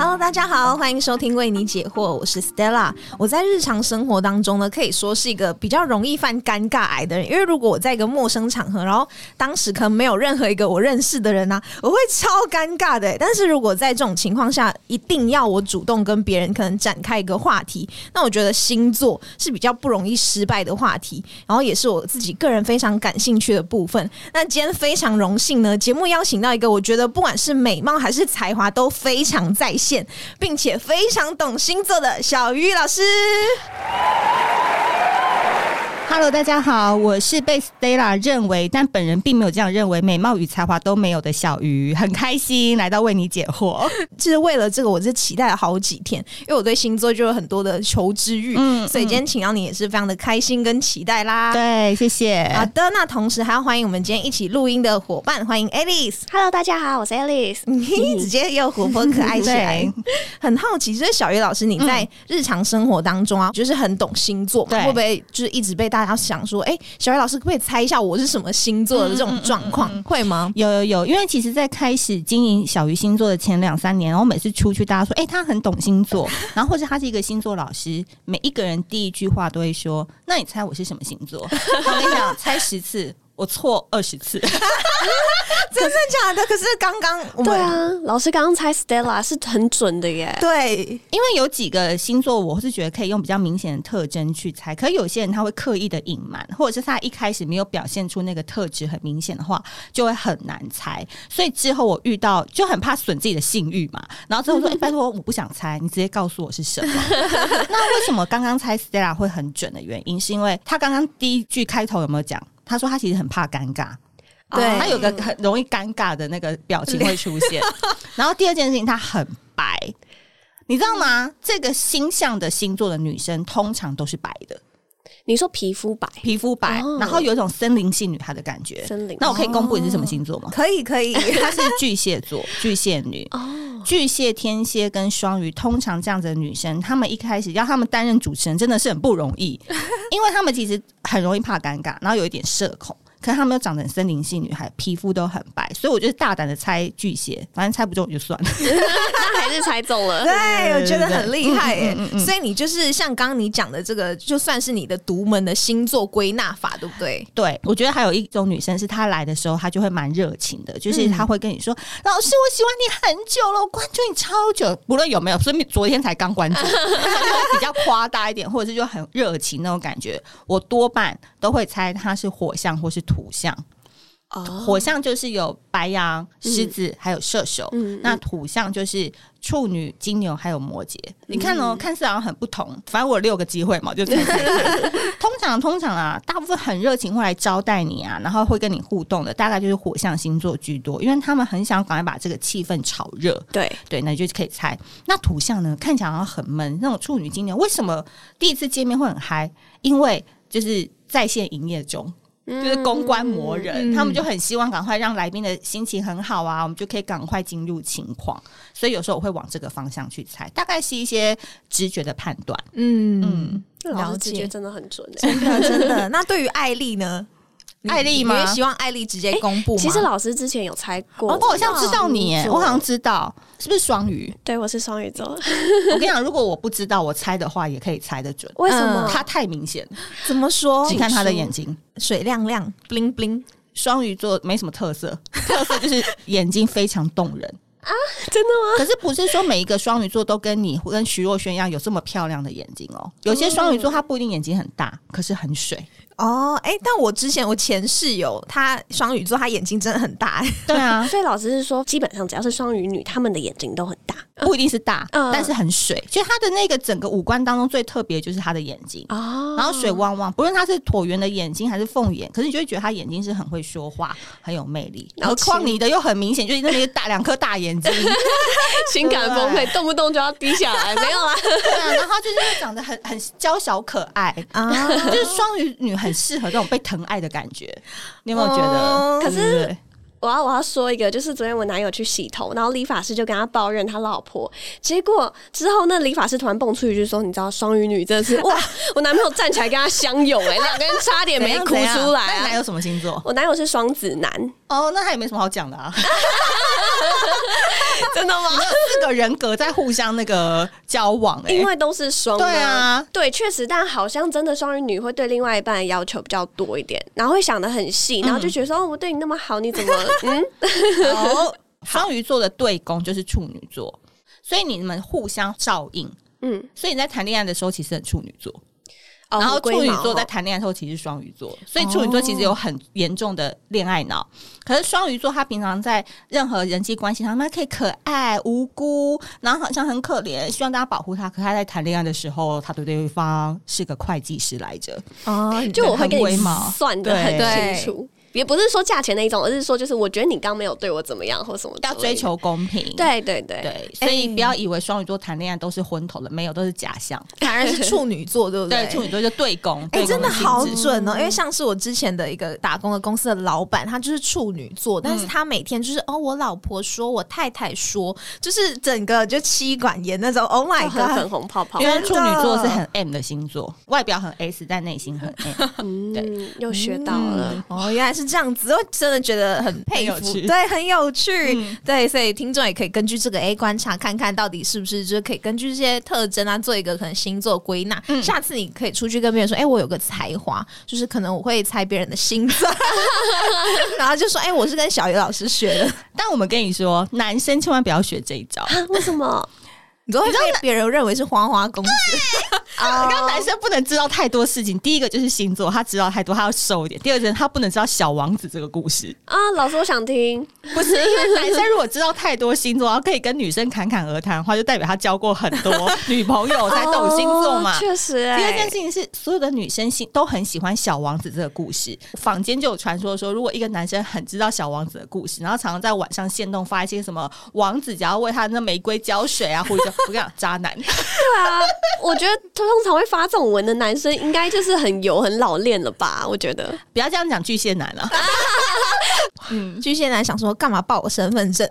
Hello，大家好，欢迎收听为你解惑，我是 Stella。我在日常生活当中呢，可以说是一个比较容易犯尴尬癌的人，因为如果我在一个陌生场合，然后当时可能没有任何一个我认识的人呢、我会超尴尬的。但是如果在这种情况下，一定要我主动跟别人可能展开一个话题，那我觉得星座是比较不容易失败的话题，然后也是我自己个人非常感兴趣的部分。那今天非常荣幸呢，节目邀请到一个我觉得不管是美貌还是才华都非常在线，并且非常懂星座的小鱼老师。Hello，大家好，我是被 Stella 认为，但本人并没有这样认为，美貌与才华都没有的小鱼，很开心来到为你解惑。就是为了这个，我是期待了好几天，因为我对星座就有很多的求知欲，嗯所以今天请到你也是非常的开心跟期待啦。对，谢谢。好的，那同时还要欢迎我们今天一起录音的伙伴，欢迎 Alice，Hello，大家好，我是 Alice。直接又活泼可爱起来。很好奇，就是小鱼老师，你在日常生活当中啊，就是很懂星座会不会就是一直被大家想说，哎、小鱼老师可不可以猜一下我是什么星座的这种状况？会吗？有有有，因为其实，在开始经营小鱼星座的前两三年，然后每次出去，大家说，哎、他很懂星座，然后或者他是一个星座老师，每一个人第一句话都会说，那你猜我是什么星座？我跟你讲，猜十次，我错二十次。真的假的？可是刚刚我对啊，老师刚刚猜 Stella 是很准的耶。对因为有几个星座，我是觉得可以用比较明显的特征去猜，可有些人他会刻意的隐瞒，或者是他一开始没有表现出那个特质很明显的话，就会很难猜。所以之后我遇到就很怕损自己的信誉嘛，然后之后说：“ 哎、拜托，我不想猜，你直接告诉我是什么。”那为什么刚刚猜 Stella 会很准的原因，是因为他刚刚第一句开头有没有讲？他说他其实很怕尴尬。对哦他有个很容易尴尬的那个表情会出现。然后第二件事情，他很白，你知道吗？这个星象的星座的女生通常都是白的，你说皮肤白，皮肤白，哦然后有一种森林系女孩的感觉。森林那我可以公布你是什么星座吗？可以可以，她是巨蟹座，巨蟹女。哦，巨蟹、天蝎跟双鱼，通常这样子的女生，她们一开始要她们担任主持人，真的是很不容易，因为她们其实很容易怕尴尬，然后有一点社恐。可是她们又长得很森林系女孩，皮肤都很白，所以我就大胆的猜巨蟹，反正猜不中就算了。那还是猜中了。对，我觉得很厉害耶、嗯嗯嗯嗯所以你就是像刚刚你讲的这个，就算是你的独门的星座归纳法，对不对？对，我觉得还有一种女生是她来的时候，她就会蛮热情的，就是嗯她会跟你说：“老师，我喜欢你很久了，我关注你超久，不论有没有，所以昨天才刚关注。”比较夸大一点，或者是就很热情那种感觉。我多半都会猜她是火象或是土象。哦火象就是有白羊、狮子，还有射手。嗯那土象就是处女、金牛还有摩羯。你看哦，看似好像很不同，反正我有六个机会嘛，就猜猜看。通常通常啊，大部分很热情会来招待你啊，然后会跟你互动的，大概就是火象星座居多，因为他们很想赶快把这个气氛炒热。对，对，那你就可以猜。那土象呢，看起来好像很闷，那种处女、金牛，为什么第一次见面会很嗨？因为就是在线营业中。就是公关磨人，嗯他们就很希望赶快让来宾的心情很好啊，我们就可以赶快进入情况。所以有时候我会往这个方向去猜，大概是一些直觉的判断。嗯嗯，了老师直觉解，真的很准欸。真的真的。那对于艾丽呢？你艾丽吗希望艾丽直接公布吗？其实老师之前有猜过，哦我好像知道你耶，我好像知道是不是双鱼？对我是双鱼座，我跟你讲，如果我不知道，我猜的话也可以猜得准。为什么？他太明显了，怎么说？你看他的眼睛。水亮亮，bling bling。双鱼座没什么特色，特色就是眼睛非常动人。啊真的吗？可是不是说每一个双鱼座都跟你跟徐若瑄一样有这么漂亮的眼睛哦？有些双鱼座他不一定眼睛很大，可是很水。哦，哎、但我之前我前室友她双鱼座，她眼睛真的很大、哎 对啊，所以老师是说，基本上只要是双鱼女，她们的眼睛都很大不一定是大，嗯但是很水。就她的那个整个五官当中最特别就是她的眼睛。哦然后水汪汪，不论她是椭圆的眼睛还是凤眼，可是你就会觉得她眼睛是很会说话，很有魅力。然后何况你的又很明显，就是那些大两颗大眼睛，情感崩溃，动不动就要低下来，没有啦。对啊，然后他就是长得很很娇小可爱，啊，就是双鱼女很适合这种被疼爱的感觉，你有没有觉得？哦可是我要我要说一个，就是昨天我男友去洗头，然后理发师就跟他抱怨他老婆，结果之后那理发师突然蹦出一句说：“你知道双鱼女真的是 哇，我男朋友站起来跟他相拥、哎，两个人差点没哭出来啊。那你男友什么星座？我男友是双子男，哦，那他也没什么好讲的啊。真的吗？四个人格在互相那个交往、欸，因为都是双的对啊，对，确实，但好像真的双鱼女会对另外一半的要求比较多一点，然后会想的很细，然后就觉得说，哦，我对你那么好，你怎么嗯？哦，双鱼座的对宫就是处女座，所以你们互相照应。嗯，所以你在谈恋爱的时候其实很处女座，哦然后处女座在谈恋爱的时候其实是双鱼座，所以处女座其实有很严重的恋爱脑。可是双鱼座他平常在任何人际关系上，他可以可爱无辜，然后好像很可怜，希望大家保护他。可他在谈恋爱的时候，他对对方是个会计师来着。哦，就我会给你算的很清楚，也不是说价钱那一种，而是说就是我觉得你刚没有对我怎么样或什么要追求公平，对对对对，所以不要以为双鱼座谈恋爱都是昏头的，没有，都是假象。反而是处女座，对不对，处女座就对攻，哎、真的好准哦！因为像是我之前的一个打工的公司的老板，他就是处女座，但是他每天就是哦，我老婆说，我太太说，就是整个就妻管严那种。Oh my 就很粉 god！红泡泡因，为处女座是很 M 的星座，外表很 S，但内心很 M。嗯，又学到了。哦，原来是这样子，我真的觉得很佩服，很有趣对，很有趣，嗯对，所以听众也可以根据这个 A 观察，看看到底是不是就是可以根据这些特征啊，做一个可能星座归纳。嗯下次你可以出去跟别人说，哎、我有个才华，就是可能我会猜别人的星座，然后就说，哎、我是跟小鱼老师学的，但我们跟你说，男生千万不要学这一招。啊为什么？你都会被别人认为是花花公子。啊刚刚男生不能知道太多事情，第一个就是星座，他知道太多，他要瘦一点；第二个，他不能知道小王子这个故事。啊，老师，我想听。不是因为男生如果知道太多星座，然后可以跟女生侃侃而谈的话，就代表他交过很多 女朋友才懂星座嘛。哦确实、第二件哎事情是，所有的女生心都很喜欢小王子这个故事。坊间就有传说说，如果一个男生很知道小王子的故事，然后常常在晚上现动发一些什么王子只要为他那玫瑰浇水啊，或者我跟你讲，渣男。对啊，我觉得通常会发这种文的男生，应该就是很油、很老练了吧？我觉得。不要这样讲巨蟹男了，巨蟹男想说干嘛报我身份证，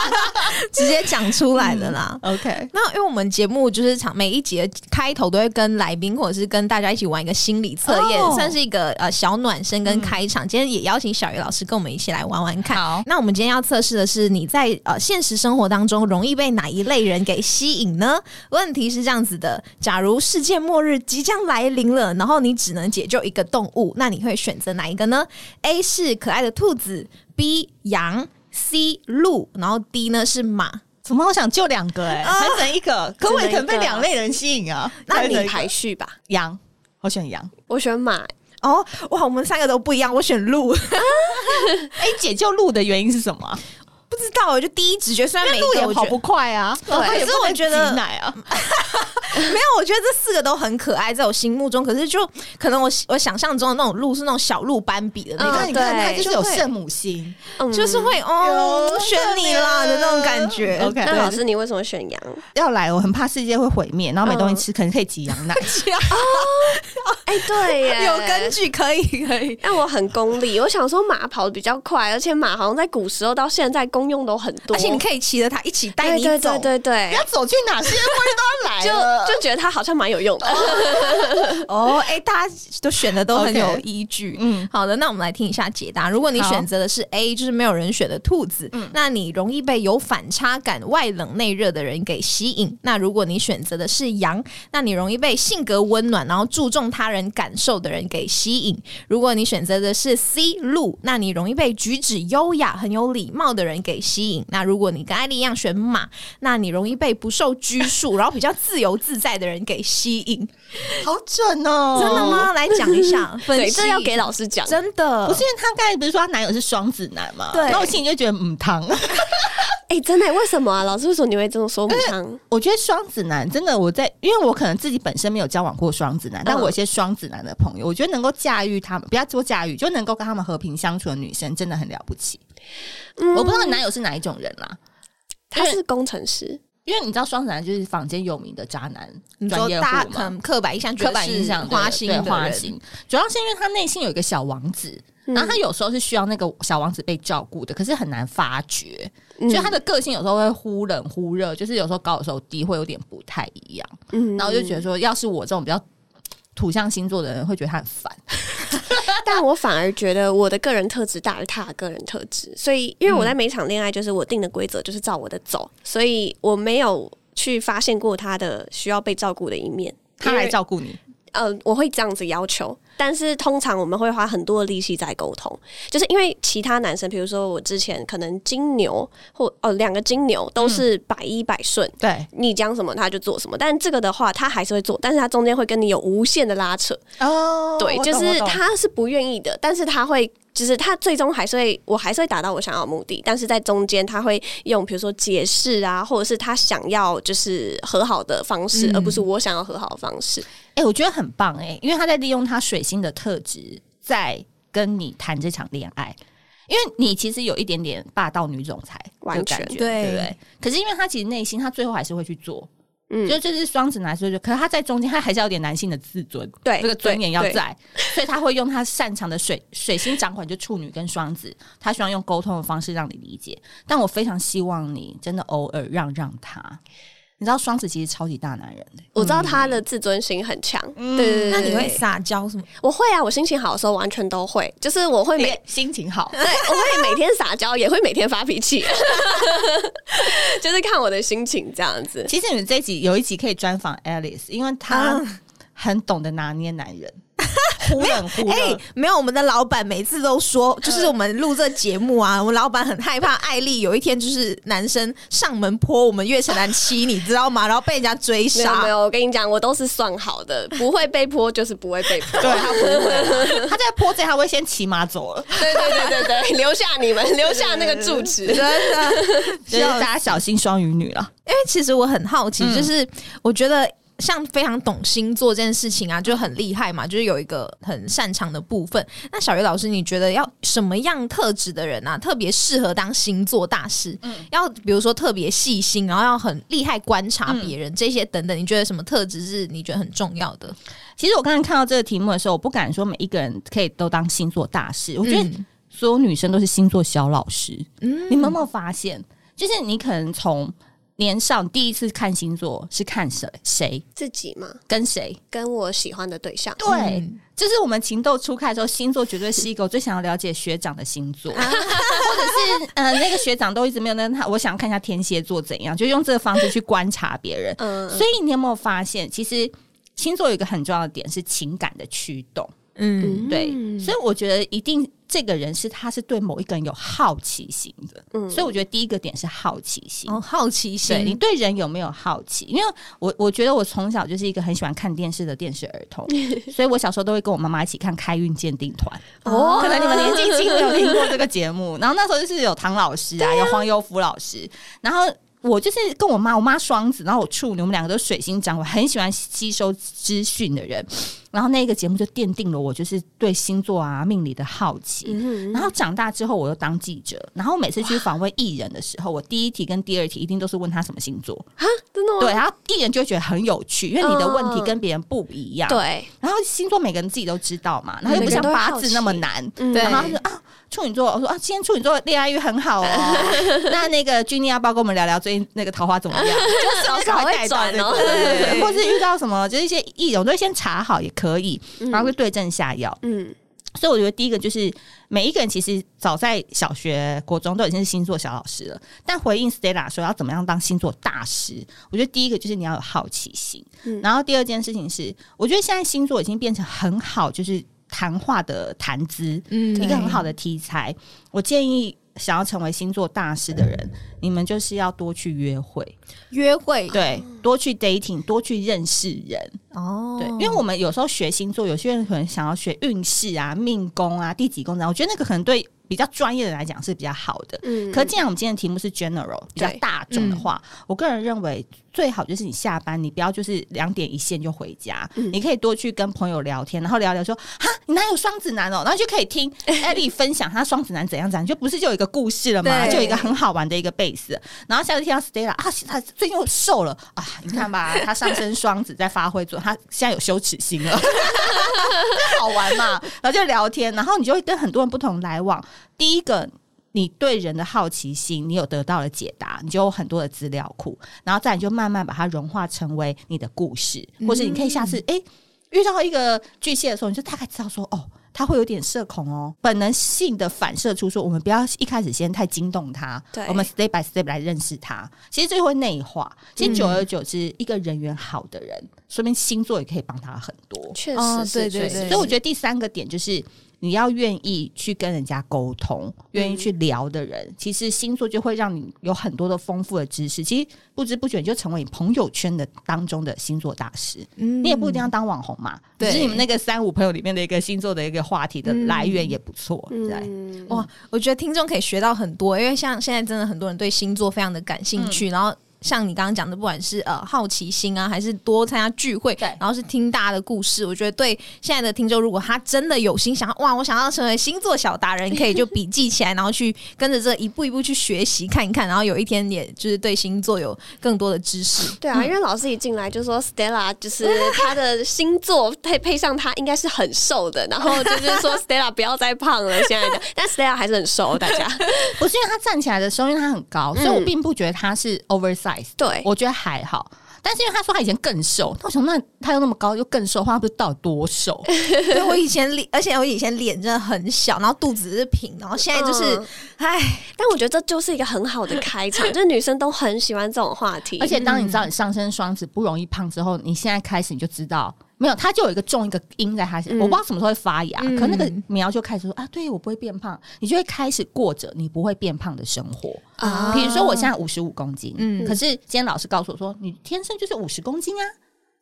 直接讲出来的啦。OK，那因为我们节目就是场每一集的开头都会跟来宾或者是跟大家一起玩一个心理测验，哦算是一个呃小暖身跟开场。今天也邀请小鱼老师跟我们一起来玩玩看。好那我们今天要测试的是你在呃现实生活当中容易被哪一类人给吸引呢？问题是这样子的：假如世界末日即将来临了，然后你只能解救一个动物，那你会选择哪一个呢？A 是可爱的兔子，B 羊，C 鹿，然后 D 呢是马。怎么好想救两个哎、欸，还整一个，可我也可能被两类人吸引啊。那你排序吧。羊，我选羊。我选马，哦，哇，我们三个都不一样，我选鹿。哎、解救鹿的原因是什么啊？不知道，我就第一直觉，虽然每也跑不快啊，对可是我觉得奶啊。没有，我觉得这四个都很可爱，在我心目中。可是就可能我我想象中的那种鹿是那种小鹿斑比的那种，嗯你看，你看，它对就是有圣母心。嗯就是会哦有选你啦的那种感觉。OK 那老师，你为什么选羊？要来，我很怕世界会毁灭，然后没东西吃，可能可以挤羊奶。哦 哎，对耶，有根。据，可以可以。但我很功利，我想说马跑得比较快，而且马好像在古时候到现在功用都很多，而且你可以骑着它一起带你走。对对对要，走去哪，世界末日都要来就了。就觉得它好像蛮有用的。哦，哎、大家都选的都很有依据。嗯，好的，那我们来听一下解答。如果你选择的是 A，就是没有人选的兔子，那你容易被有反差感、外冷内热的人给吸引。那如果你选择的是羊，那你容易被性格温暖，然后注重他人感受的人给吸引。如果你选择的是 C 鹿，那你容易被举止优雅、很有礼貌的人给吸引。那如果你跟艾丽一样选马，那你容易被不受拘束，然后比较自由自在的人给吸引。好准哦！真的？吗？来讲一下，分对，析这要给老师讲。真的不是因为他刚才不是说他男友是双子男吗？对然后我心里就觉得嗯汤。哎，真的，为什么啊？老师为什么你会这么说母汤？我觉得双子男真的，我在因为我可能自己本身没有交往过双子男，但我有一些双子男的朋友，我觉得能够驾驭他们，不要说驾驭，就能够跟他们和平相处的女生，真的很了不起。嗯我不知道你男友是哪一种人啦，他是工程师，因为你知道双子男就是坊间有名的渣男你专业户说大家可嘛。能刻板印象，刻板印象花心的花心，主要是因为他内心有一个小王子，然后他有时候是需要那个小王子被照顾的，可是很难发觉，嗯。所以他的个性有时候会忽冷忽热，就是有时候高有时候低，会有点不太一样。嗯。然后我就觉得说，要是我这种比较土象星座的人，会觉得他很烦。但我反而觉得我的个人特质大于他的个人特质，所以因为我在每场恋爱就是我定的规则就是照我的走，所以我没有去发现过他的需要被照顾的一面。他来照顾你，呃，我会这样子要求，但是通常我们会花很多的力气在沟通，就是因为其他男生，比如说我之前可能金牛或哦两个金牛都是百依百顺，对。你讲什么他就做什么，但这个的话他还是会做，但是他中间会跟你有无限的拉扯，哦对，就是他是不愿意的，但是他会。就是他最终还是会，我还是会达到我想要的目的，但是在中间他会用比如说解释啊，或者是他想要就是和好的方式，嗯。而不是我想要和好的方式。哎、我觉得很棒哎、因为他在利用他水星的特质在跟你谈这场恋爱。因为你其实有一点点霸道女总裁的感觉，对对不对？可是因为他其实内心，他最后还是会去做，嗯就这是双子男，所以就，可是他在中间，他还是要有点男性的自尊，对这个尊严要在，所以他会用他擅长的水水星掌管就处女跟双子，他希望用沟通的方式让你理解。但我非常希望你真的偶尔让让他，你知道双子其实超级大男人的、我知道他的自尊心很强，对对对那你会撒娇什么？我会啊，我心情好的时候完全都会，就是我会每每心情好，对，我会每天撒娇，也会每天发脾气，就是看我的心情这样子。其实你们这一集有一集可以专访 Alice，因为她啊很懂得拿捏男人，忽冷忽哎、热。没有，我们的老板每次都说，就是我们录这节目啊，我们老板很害怕艾丽有一天就是男生上门泼我们月城南七，你知道吗？然后被人家追杀没。有，我跟你讲，我都是算好的，不会被泼就是不会被泼。对他不会，他在泼这他会先骑马走了，对对对对对，留下你们，留下那个住址。真的，就是大家小心双鱼女了。因为其实我很好奇，嗯就是我觉得像非常懂星座这件事情啊，就很厉害嘛，就是有一个很擅长的部分。那小鱼老师，你觉得要什么样特质的人啊，特别适合当星座大师？嗯要比如说特别细心，然后要很厉害观察别人、这些等等，你觉得什么特质是你觉得很重要的？其实我刚才看到这个题目的时候，我不敢说每一个人可以都当星座大师，我觉得嗯所有女生都是星座小老师。嗯你们有没有发现，就是你可能从年少第一次看星座是看谁谁自己吗，跟谁？跟我喜欢的对象。对，嗯就是我们情窦初开的时候，星座绝对是一个我最想要了解学长的星座，或者是呃那个学长都一直没有跟他，我想看一下天蝎座怎样，就用这个方式去观察别人。嗯，所以你有没有发现，其实星座有一个很重要的点是情感的驱动。嗯，对，所以我觉得一定这个人是他是对某一个人有好奇心的，嗯所以我觉得第一个点是好奇心。哦，好奇对你，对人有没有好奇？因为我我觉得我从小就是一个很喜欢看电视的电视儿童，所以我小时候都会跟我妈妈一起看《开运鉴定团》。哦可能你们年纪轻没有听过这个节目。然后那时候就是有唐老师啊，有黄有福老师，然后。我就是跟我妈，我妈双子，然后我处女，我们两个都水星掌，我很喜欢吸收资讯的人。然后那个节目就奠定了我就是对星座啊、命理的好奇。嗯然后长大之后，我又当记者，然后每次去访问艺人的时候，我第一题跟第二题一定都是问他什么星座啊。真的吗？对，然后艺人就会觉得很有趣，因为你的问题嗯跟别人不一样。，对，然后星座每个人自己都知道嘛，然后又不像八字那么难。嗯对然后他说啊，处女座，我说啊，今天处女座恋爱运很好哦。那那个君妮要不要跟我们聊聊最近那个桃花怎么样？就是老师好会转哦或是遇到什么，就是一些艺人，我都会先查好也可以，嗯然后会对症下药。嗯，所以我觉得第一个就是每一个人其实早在小学、国中都已经是星座小老师了。但回应 Stella 说要怎么样当星座大师，我觉得第一个就是你要有好奇心，嗯然后第二件事情是，我觉得现在星座已经变成很好，就是谈话的谈资，嗯一个很好的题材。我建议。想要成为星座大师的人，你们就是要多去约会，约会，对，多去 dating，多去认识人。哦，对，因为我们有时候学星座，有些人可能想要学运势啊、命宫啊、第几宫这样，我觉得那个可能对比较专业的来讲是比较好的。嗯可既然我们今天的题目是 general 比较大众的话，我个人认为最好就是你下班你不要就是两点一线就回家，嗯。你可以多去跟朋友聊天，然后聊聊说哈你哪有双子男哦，然后就可以听 艾莉分享他双子男怎样怎样，就不是就有一个故事了吗？就有一个很好玩的一个 base，然后下次听到 Stella 啊，他最近又瘦了。啊，你看吧，他上升双子在发挥作用，他现在有羞耻心了，好玩嘛，然后就聊天，然后你就会跟很多人不同来往。第一个，你对人的好奇心，你有得到了解答，你就有很多的资料库，然后再你就慢慢把它融化成为你的故事，或是你可以下次哎、诶遇到一个巨蟹的时候，你就大概知道说哦。他会有点社恐哦，本能性的反射出说，我们不要一开始先太惊动他，对我们 step by step 来认识他。其实这会内化，其实久而久之，一个人缘好的人，说明星座也可以帮他很多。确哦实是，对对确实对所以我觉得第三个点就是。你要愿意去跟人家沟通，愿意去聊的人，其实星座就会让你有很多的丰富的知识。其实不知不觉你就成为你朋友圈的当中的星座大师。嗯你也不一定要当网红嘛，对只是你们那个三五朋友里面的一个星座的一个话题的来源也不错。对，嗯，哇，我觉得听众可以学到很多，因为像现在真的很多人对星座非常的感兴趣，然后。像你刚刚讲的，不管是呃好奇心啊，还是多参加聚会，对然后是听大家的故事，我觉得对现在的听众，如果他真的有心想要哇，我想要成为星座小达人，可以就笔记起来，然后去跟着这一步一步去学习看一看，然后有一天也就是对星座有更多的知识。对啊，因为老师一进来就说 Stella 就是他的星座配配上他应该是很瘦的，然后就是说 Stella 不要再胖了，现在的，但 Stella 还是很瘦，大家 不是因为他站起来的时候，因为他很高，所以我并不觉得他是 oversize。对我觉得还好。但是因为他说他以前更瘦，那我想那他又那么高又更瘦的话，他不知道底多瘦？对我以前脸，而且我以前脸真的很小，然后肚子是平，然后现在就是嗯，唉、但我觉得这就是一个很好的开场，就是女生都很喜欢这种话题，而且当你知道你上身双子不容易胖之后，你现在开始你就知道。没有，他就有一个种一个因在他身，嗯。我不知道什么时候会发芽，嗯。可那个苗就开始说啊，对我不会变胖，你就会开始过着你不会变胖的生活。啊。比如说我现在五十五公斤，嗯。可是今天老师告诉我说你天生就是五十公斤啊，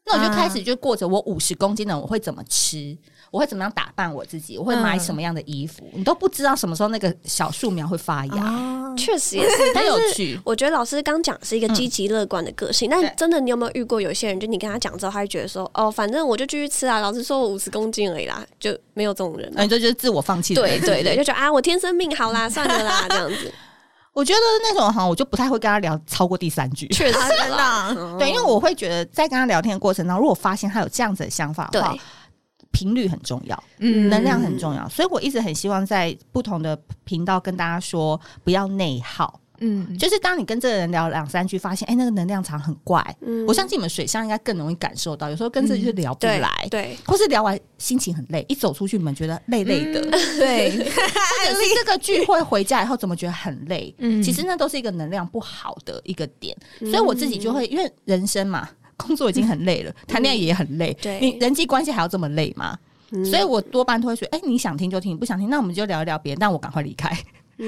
那我就开始就过着我五十公斤的我会怎么吃，我会怎么样打扮我自己，我会买什么样的衣服，你都不知道什么时候那个小树苗会发芽，啊，确实也是，很有趣。我觉得老师刚讲是一个积极乐观的个性，但真的你有没有遇过有些人，就你跟他讲之后，他会觉得说，哦，反正我就继续吃啊，老师说我五十公斤而已啦，就没有这种人嘛。那你这就是自我放弃。对对对，就觉得啊，我天生命好啦，算了啦，这样子，我觉得那种哈，我就不太会跟他聊超过第三句。确实啦，对，因为我会觉得在跟他聊天的过程当中，如果发现他有这样子的想法的话对，频率很重要，嗯。能量很重要，所以我一直很希望在不同的频道跟大家说，不要内耗。嗯，就是当你跟这个人聊两三句，发现哎、那个能量场很怪，嗯。我相信你们水象应该更容易感受到，有时候跟这就是聊不对来，对，或是聊完心情很累，一走出去你们觉得累累的，对，或者是这个聚会回家以后怎么觉得很累，嗯。其实那都是一个能量不好的一个点，所以我自己就会因为人生嘛，工作已经很累了，谈恋爱也很累，对。你人际关系还要这么累吗？嗯。所以我多半都会说，哎、你想听就听，不想听那我们就聊一聊别人，但我赶快离开，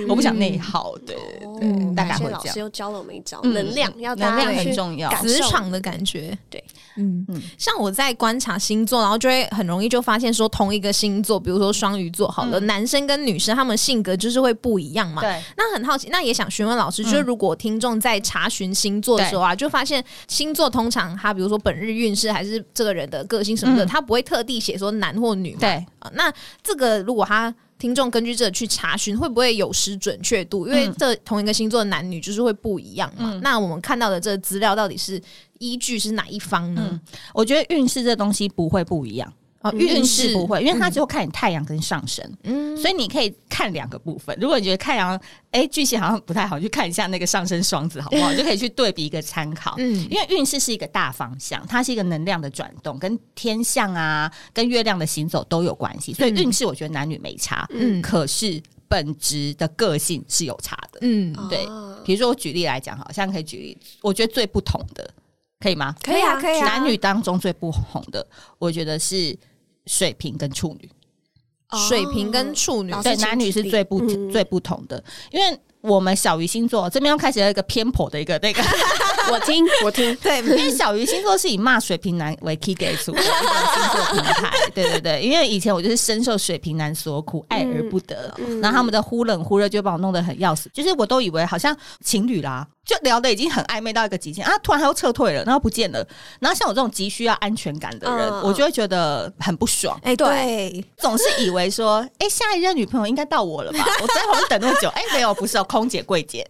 我不想内耗，对。对，大概会这样。老师又教了我们一招，嗯能量要大能量很重要。磁场的感觉。对，嗯。嗯。像我在观察星座，然后就会很容易就发现说，同一个星座，比如说双鱼座，好了，男生跟女生他们性格就是会不一样嘛。对，那很好奇，那也想询问老师，就是如果听众在查询星座的时候啊，就发现星座通常他比如说本日运势还是这个人的个性什么的，嗯。他不会特地写说男或女嘛。对。啊，那这个如果他听众根据这个去查询，会不会有失准确度？因为嗯。这同一个星座的男女就是会不一样嘛。嗯。那我们看到的这个资料到底是依据是哪一方呢？嗯我觉得运势这东西不会不一样。啊，运势不会，因为它只有看你太阳跟上升，嗯所以你可以看两个部分。如果你觉得太阳哎巨蟹好像不太好，你去看一下那个上升双子好不好？你 就可以去对比一个参考。嗯因为运势是一个大方向，它是一个能量的转动，跟天象啊、跟月亮的行走都有关系。所以嗯运势我觉得男女没差，嗯可是本质的个性是有差的。嗯，对哦比如说我举例来讲，好像可以举例，我觉得最不同的，可以吗？可以啊，可以啊，男女当中最不同的，我觉得是水瓶跟处女。水瓶跟处女。对，男女是最不、嗯。最不同的，因为我们小鱼星座这边又开始有一个偏颇的一个那个，我听 我听，对，因为小鱼星座是以骂水瓶男为 key 给出的一个星座平台，对对对，因为以前我就是深受水瓶男所苦，爱而不得，嗯。然后他们的忽冷忽热就把我弄得很要死，就是我都以为好像情侣啦。就聊的已经很暧昧到一个极限啊，突然他又撤退了，然后不见了。然后像我这种急需要安全感的人，嗯我就会觉得很不爽。哎，对，总是以为说，哎、下一任女朋友应该到我了吧？我在旁边等那么久，哎、没有，不是哦，空姐、柜姐，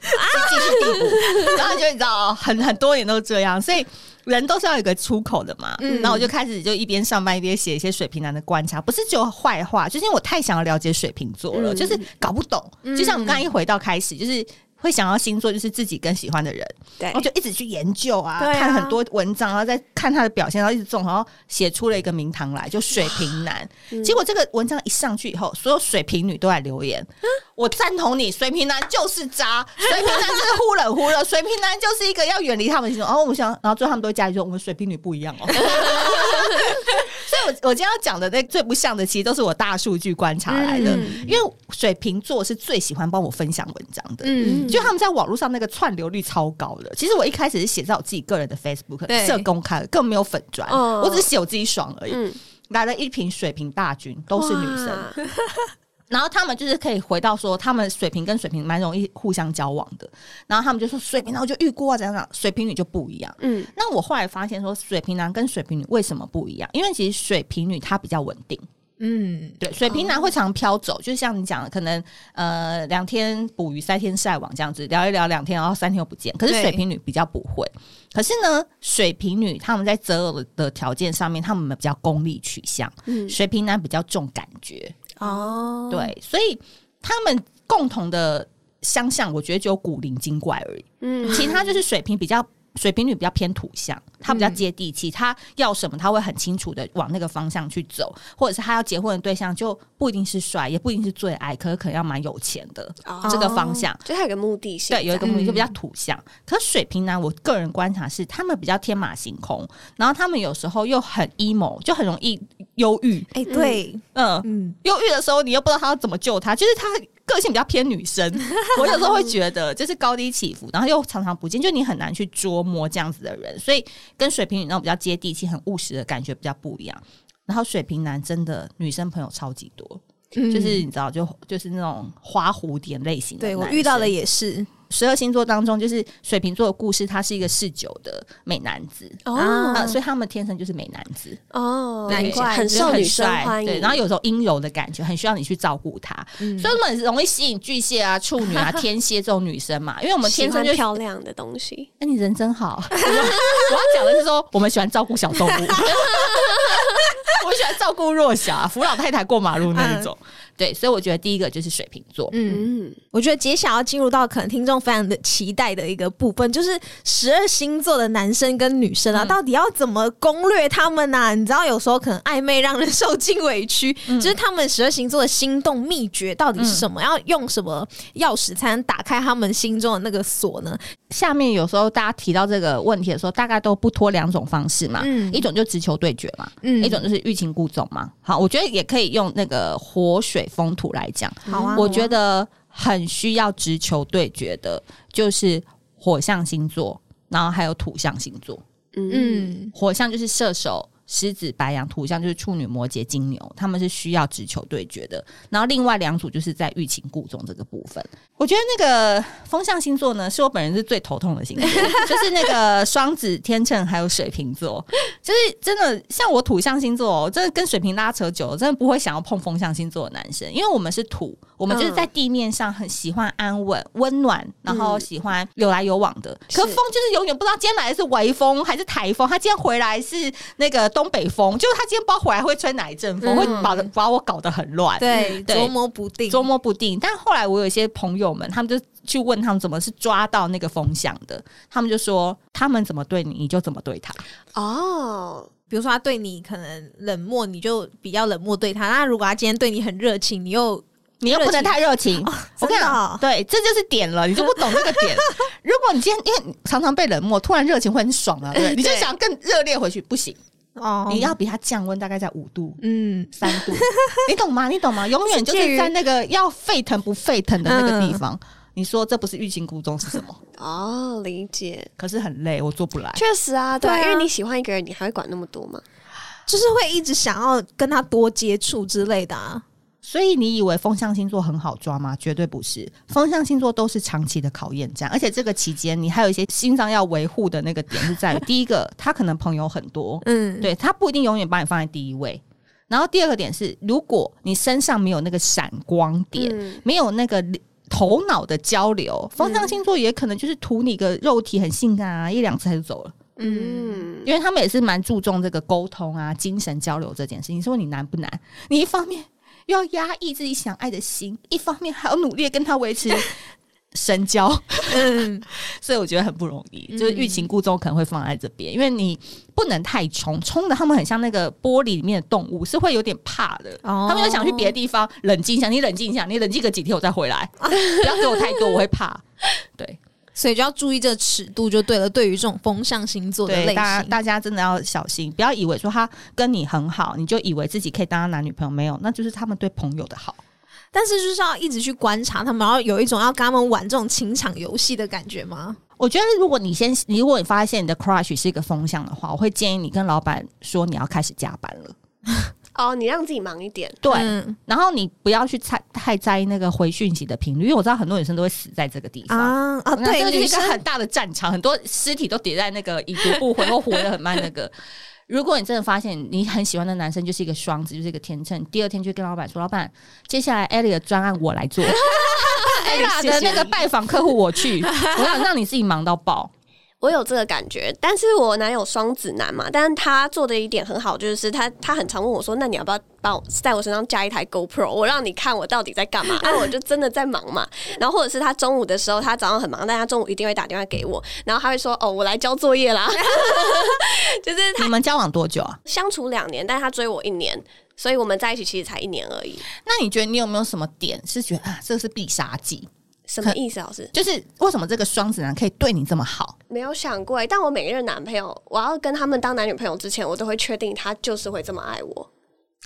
继续第五。然后就你知道，很很多年都这样，所以人都是要有一个出口的嘛。嗯然后我就开始就一边上班一边写一些水瓶男的观察，不是只有坏话，就是因为我太想要了解水瓶座了，嗯就是搞不懂。就像我们刚刚一回到开始，就是。会想要星座就是自己跟喜欢的人，对然后就一直去研究啊，啊看很多文章，然后再看他的表现，然后一直中，然后写出了一个名堂来，就 水瓶男。嗯结果这个文章一上去以后，所有水瓶女都来留言，我赞同你，水瓶男就是渣，水瓶男就是忽冷忽热，水瓶男就是一个要远离他们的星座。然后我想，然后最后他们都会加一句说，我们水瓶女不一样哦。所以我我今天要讲的那最不像的，其实都是我大数据观察来的，嗯因为水瓶座是最喜欢帮我分享文章的。嗯，就他们在网络上那个串流率超高的。其实我一开始是写在我自己个人的 Facebook 对设公开的，根本没有粉砖，哦我只是写我自己爽而已。嗯，来了一瓶水瓶大军，都是女生。然后他们就是可以回到说，他们水瓶跟水瓶蛮容易互相交往的。然后他们就说水瓶，然后就遇过啊，怎样怎样，水瓶女就不一样。嗯，那我后来发现说，水瓶男跟水瓶女为什么不一样？因为其实水瓶女她比较稳定，嗯，对，水瓶男会常飘走，就像你讲的，可能呃两天捕鱼三天晒网这样子，聊一聊两天，然后三天又不见。可是水瓶女比较不会。可是呢，水瓶女他们在择偶的条件上面，他们比较功利取向，嗯水瓶男比较重感觉，哦，对，所以他们共同的相像，我觉得只有古灵精怪而已。嗯其他就是水瓶比较。水瓶女比较偏土象，她比较接地气，她要什么她会很清楚的往那个方向去走，或者是她要结婚的对象就不一定是帅，也不一定是最爱，可是可能要蛮有钱的、哦这个方向。就她有个目的性，对，有一个目的嗯就比较土象。可水瓶男，我个人观察是他们比较天马行空，然后他们有时候又很 emo，就很容易忧郁。哎，对，嗯，嗯，忧郁的时候，你又不知道他要怎么救他，就是他个性比较偏女生。我有时候会觉得，就是高低起伏，然后又常常不见，就你很难去捉摸这样子的人。所以跟水瓶女那种比较接地气、很务实的感觉比较不一样。然后水瓶男真的女生朋友超级多，就是你知道，就就是那种花蝴蝶类型的。对我遇到的。也是，十二星座当中，就是水瓶座的故事，他是一个嗜酒的美男子。哦啊，所以他们天生就是美男子，哦，难怪很就是很受女生帅欢迎。对，然后有时候阴柔的感觉，很需要你去照顾他，嗯所以我们很容易吸引巨蟹啊、处女啊、天蝎这种女生嘛，因为我们天生就。漂亮的东西，哎、你人真好。我要讲的是说，我们喜欢照顾小动物，我喜欢照顾弱小啊，扶老太太过马路那一种。对，所以我觉得第一个就是水瓶座。嗯。嗯，我觉得接下来要进入到可能听众非常的期待的一个部分，就是十二星座的男生跟女生啊，嗯到底要怎么攻略他们呢、你知道，有时候可能暧昧让人受尽委屈，就是他们十二星座的心动秘诀到底是什么？要用什么钥匙才能打开他们心中的那个锁呢？下面有时候大家提到这个问题的时候，大概都不脱两种方式嘛，嗯一种就直球对决嘛，嗯一种就是欲擒故纵嘛。好，我觉得也可以用那个活水风土来讲。好啊，我觉得很需要直球对决的，就是火象星座，然后还有土象星座。嗯嗯火象就是射手、狮子、白羊，土象就是处女、摩羯、金牛，他们是需要直球对决的。然后另外两组就是在欲擒故纵这个部分。我觉得那个风象星座呢，是我本人是最头痛的星座，就是那个双子、天秤还有水瓶座，就是真的像我土象星座、哦，真的跟水瓶拉扯久了，真的不会想要碰风象星座的男生，因为我们是土，我们就是在地面上很喜欢安稳、温暖，然后喜欢有来有往的。可是风就是永远不知道今天来的是微风还是台风，他今天回来是那个东北风，就是他今天不知道回来会吹哪一阵风，嗯会把把我搞得很乱。对对琢磨不定，捉摸不定。但后来我有一些朋友们，他们就去问他们怎么是抓到那个风向的，他们就说他们怎么对你，你就怎么对他。哦，比如说他对你可能冷漠，你就比较冷漠对他；那如果他今天对你很热情，你又你又不能太热情，我跟你真的哦讲，对，这就是点了，你就不懂这个点。如果你今天因为常常被冷漠，突然热情会很爽啊？你就想更热烈回去，不行，哦你要比它降温大概在五度。嗯三度，你懂吗？你懂吗？永远就是在那个要沸腾不沸腾的那个地方。你说这不是欲擒故纵是什么？哦，理解，可是很累，我做不来。确实啊，对啊，对啊因为你喜欢一个人，你还会管那么多吗？就是会一直想要跟他多接触之类的啊。所以你以为风象星座很好抓吗？绝对不是，风象星座都是长期的考验战，而且这个期间你还有一些心脏要维护的那个点是在于，第一个他可能朋友很多，嗯，对他不一定永远把你放在第一位。然后第二个点是，如果你身上没有那个闪光点，嗯没有那个头脑的交流，风象星座也可能就是图你个肉体很性感啊，一两次他就走了。嗯，嗯，因为他们也是蛮注重这个沟通啊、精神交流这件事情。你说你难不难？你一方面又要压抑自己想爱的心，一方面还要努力跟他维持 深交，嗯，所以我觉得很不容易。就是欲擒故纵可能会放在这边，因为你不能太冲，冲的他们很像那个玻璃里面的动物，是会有点怕的。哦他们就想去别的地方冷静一下，你冷静一下，你冷静个几天我再回来，不要给我太多，我会怕。对所以就要注意这个尺度就对了。对于这种风象星座的对，类大家型，大家真的要小心，不要以为说他跟你很好，你就以为自己可以当他男女朋友，没有，那就是他们对朋友的好。但是就是要一直去观察他们，然后有一种要跟他们玩这种情场游戏的感觉吗？我觉得，如果你先，如果你发现你的 crush 是一个风向的话，我会建议你跟老板说你要开始加班了。哦，你让自己忙一点。对，嗯然后你不要去太太在意那个回讯息的频率，因为我知道很多女生都会死在这个地方。啊啊，那这对，个就是一个很大的战场，很多尸体都叠在那个已读不回或活得很慢那个。如果你真的发现你很喜欢的男生就是一个双子，就是一个天秤，第二天就跟老板说：“老板，接下来艾莉的专案我来做，艾拉的那个拜访客户我去，我想让你自己忙到爆。我有这个感觉，但是我男友双子男嘛，但是他做的一点很好，就是他他很常问我说，那你要不要帮我在我身上加一台 GoPro，我让你看我到底在干嘛？那我就真的在忙嘛。然后或者是他中午的时候，他早上很忙，但他中午一定会打电话给我，然后他会说，哦，我来交作业啦，就是你们交往多久啊？相处两年，但是他追我一年。所以我们在一起其实才一年而已，那你觉得你有没有什么点是觉得啊，这个是必杀技？什么意思？老师就是为什么这个双子男可以对你这么好？没有想过欸，但我每个任男朋友，我要跟他们当男女朋友之前，我都会确定他就是会这么爱我。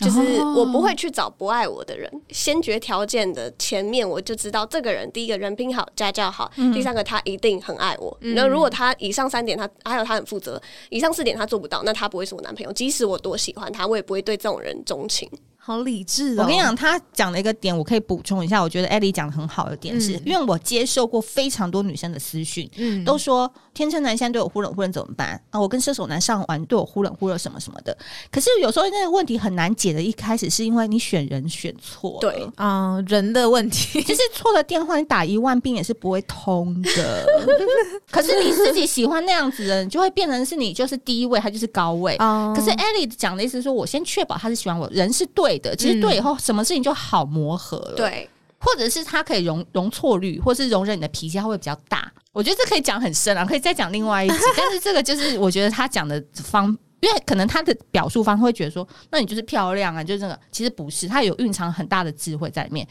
就是哦我不会去找不爱我的人，先决条件的前面我就知道这个人，第一个人品好，家教好，第三个他一定很爱我。那、如果他以上三点他还有他很负责，以上四点他做不到，那他不会是我男朋友。即使我多喜欢他，我也不会对这种人钟情。好理智哦。我跟你讲，他讲了一个点，我可以补充一下。我觉得艾莉讲的很好的点是，嗯因为我接受过非常多女生的私讯，嗯都说天秤男现在对我忽冷忽热怎么办啊？我跟射手男上完对我忽冷忽热什么什么的。可是有时候那个问题很难解的，一开始是因为你选人选错了，对啊、人的问题，就是错了电话，你打一万遍也是不会通的。可是你自己喜欢那样子的人，就会变成是你就是低位，他就是高位。哦可是艾莉讲的意思是说，我先确保他是喜欢我，人是对的，其实对以后什么事情就好磨合了。，对，或者是他可以容容错率，或是容忍你的脾气，他会比较大。我觉得这可以讲很深啊，可以再讲另外一集。但是这个就是我觉得他讲的方，因为可能他的表述方会觉得说，那你就是漂亮啊，就是这个，其实不是，他有蕴藏很大的智慧在里面。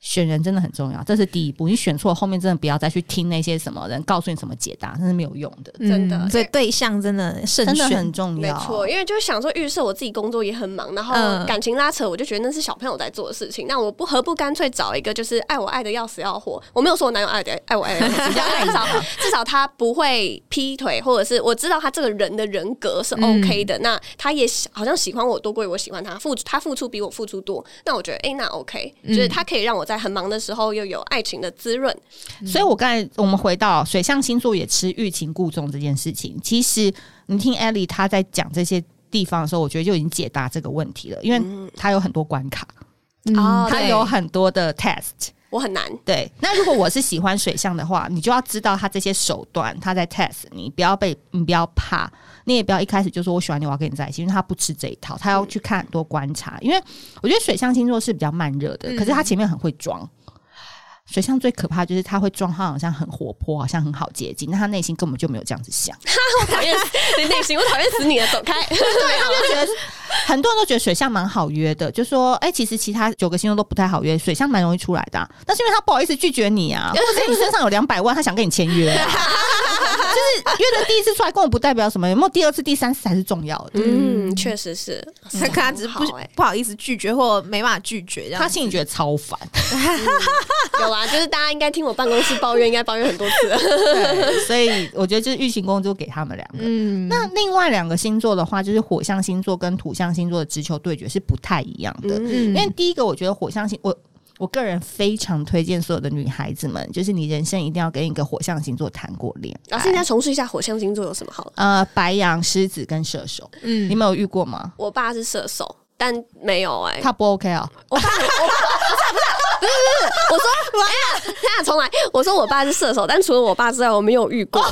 选人真的很重要，这是第一步。你选错，后面真的不要再去听那些什么人告诉你什么解答，那是没有用的，真的嗯所以对象真的慎真的选很重要。没错，因为就是想说预设我自己工作也很忙，然后嗯感情拉扯，我就觉得那是小朋友在做的事情。那我不何不干脆找一个就是爱我爱的要死要活？我没有说我男友爱的爱我爱的要死要活，至少 至少他不会劈腿，或者是我知道他这个人的人格是 OK 的。那他也喜好像喜欢我多过于我喜欢他，付他付出比我付出多，那我觉得哎、诶那 OK，就是他可以让我在很忙的时候又有爱情的滋润。所以我刚才我们回到水象星座也吃欲擒故纵这件事情，其实你听艾莉她在讲这些地方的时候，我觉得就已经解答这个问题了，因为她有很多关卡，哦对。她有很多的 test。我很难，对，那如果我是喜欢水象的话，你就要知道他这些手段，他在 test 你，不要被你不要怕，你也不要一开始就说我喜欢你，我要跟你在一起，因为他不吃这一套，他要去看很多观察。因为我觉得水象星座是比较慢热的，可是他前面很会装。水象最可怕就是他会装，他好像很活泼，好像很好接近，但他内心根本就没有这样子想。我讨厌你内心，我讨厌死你了，走开。对，他们就觉得很多人都觉得水象蛮好约的，就说哎、其实其他九个星座都不太好约，水象蛮容易出来的啊、但是因为他不好意思拒绝你啊，或者是你身上有两百万，他想跟你签约、啊，就是约的第一次出来跟我不代表什么，有没有第二次、第三次才是重要的。嗯，确实是，他可能只是不好欸不好意思拒绝或没办法拒绝这样。他心里觉得超烦，有啊，就是大家应该听我办公室抱怨，应该抱怨很多次了。对，所以我觉得就是欲擒故纵就给他们两个。嗯，那另外两个星座的话，就是火象星座跟土象星座的直球对决是不太一样的。嗯因为第一个，我觉得火象星，我我个人非常推荐所有的女孩子们，就是你人生一定要跟一个火象星座谈过恋爱。老师，你再重述一下火象星座有什么好了？呃，白羊、狮子跟射手，嗯你们有遇过吗？我爸是射手，但没有哎、他不 OK 啊？我爸，我爸不是不是，我说哎呀，现在重来，我说我爸是射手，但除了我爸之外，我没有遇过。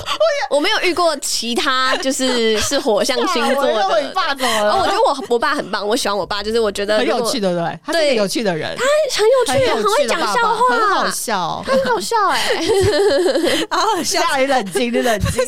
我没有遇过其他就是是火象星座我认为你的。爸怎么哦，我？觉得我我爸很棒，我喜欢我爸，就是我觉得很有趣，对不对？对有趣的人，他很有趣，很会讲笑话，很好笑。很好笑哎、好好笑，下你冷静，你冷静。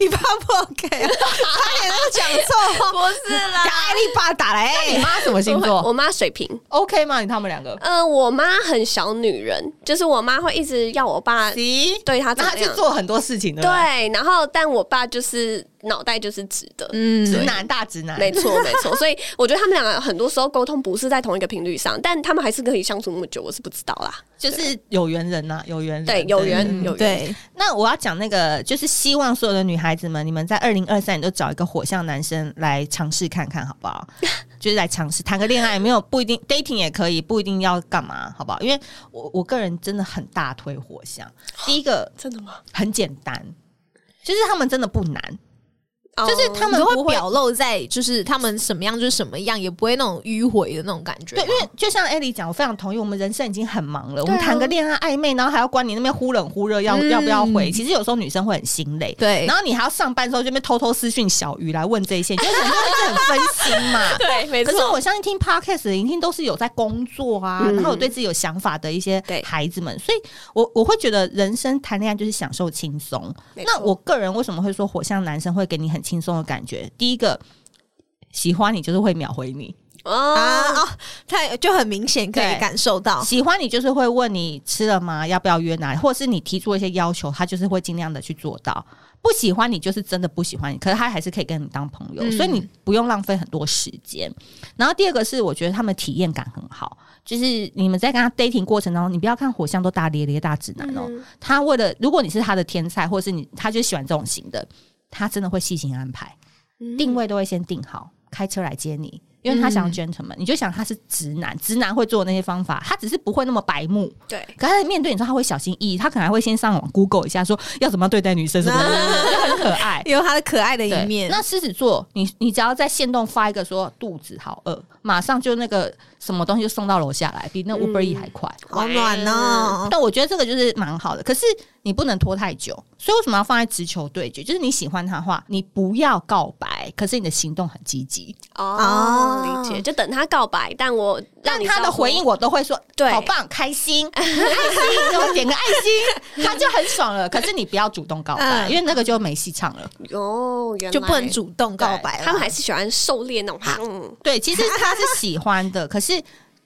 你爸不 OK 啊？差点都讲错话，不是啦给艾丽爸打来，你妈什么星座我座妈水瓶。？OK 吗？你他们两个？呃，我妈很小女人，就是我妈会一直要我爸，对她怎么样。做很多事情的，对对，然后但我爸就是脑袋就是直的，嗯，直男大直男，没错 没错。所以我觉得他们两个很多时候沟通不是在同一个频率上，但他们还是可以相处那么久，我是不知道啦。就是有缘人呐，有缘人，对，有缘嗯有缘。对，那我要讲那个，就是希望所有的女孩子们，你们在二零二三年都找一个火象男生来尝试看看，好不好？就是来尝试谈个恋爱，没有不一定 dating 也可以，不一定要干嘛，好不好？因为我我个人真的很大推火象。第一个真的吗？很简单，就是他们真的不难，就是他们不会会表露在就是他们什么样就是什么样，也不会那种迂回的那种感觉。对，因为就像艾莉讲，我非常同意，我们人生已经很忙了，我们谈个恋爱暧昧，然后还要管你那边忽冷忽热，要、嗯要不要回？其实有时候女生会很心累。对然后你还要上班的时候这边偷偷私讯小鱼来问这一些，就是很多人就很分心嘛。对，没错可是。我相信听 podcast 的聆听都是有在工作啊，嗯然后有对自己有想法的一些对孩子们，所以我我会觉得人生谈恋爱就是享受轻松。那我个人为什么会说火象男生会给你很轻松的感觉？第一个，喜欢你就是会秒回你，哦啊哦，他就很明显可以感受到，喜欢你就是会问你吃了吗？要不要约哪里？或者是你提出一些要求，他就是会尽量的去做到。不喜欢你就是真的不喜欢你，可是他还是可以跟你当朋友，嗯所以你不用浪费很多时间。然后第二个是，我觉得他们体验感很好，就是你们在跟他 dating 过程当中，你不要看火象都大咧咧、大直男哦，嗯他为了如果你是他的天菜，或者是你他就喜欢这种型的，他真的会细心安排，嗯定位都会先定好，开车来接你。因为他想要 gentleman，、你就想他是直男，直男会做那些方法，他只是不会那么白目，对，可他面对你说他会小心翼翼，他可能还会先上网 Google 一下，说要怎么样对待女生什么的，就很可爱。有他的可爱的一面。那狮子座，你你只要在线动发一个说肚子好饿，马上就那个什么东西就送到楼下来，比那 Uber E 还快。好暖哦，但我觉得这个就是蛮好的，可是你不能拖太久，所以为什么要放在直球对决？就是你喜欢他的话，你不要告白，可是你的行动很积极，哦哦，理解，就等他告白，但我但让你他的回应我都会说对好棒，开心，开心，给我点个爱心，他就很爽了。可是你不要主动告白，嗯因为那个就没戏唱了。哦，原来就不能主动告白了。他们还是喜欢狩猎那种，嗯对，其实他是喜欢的，可是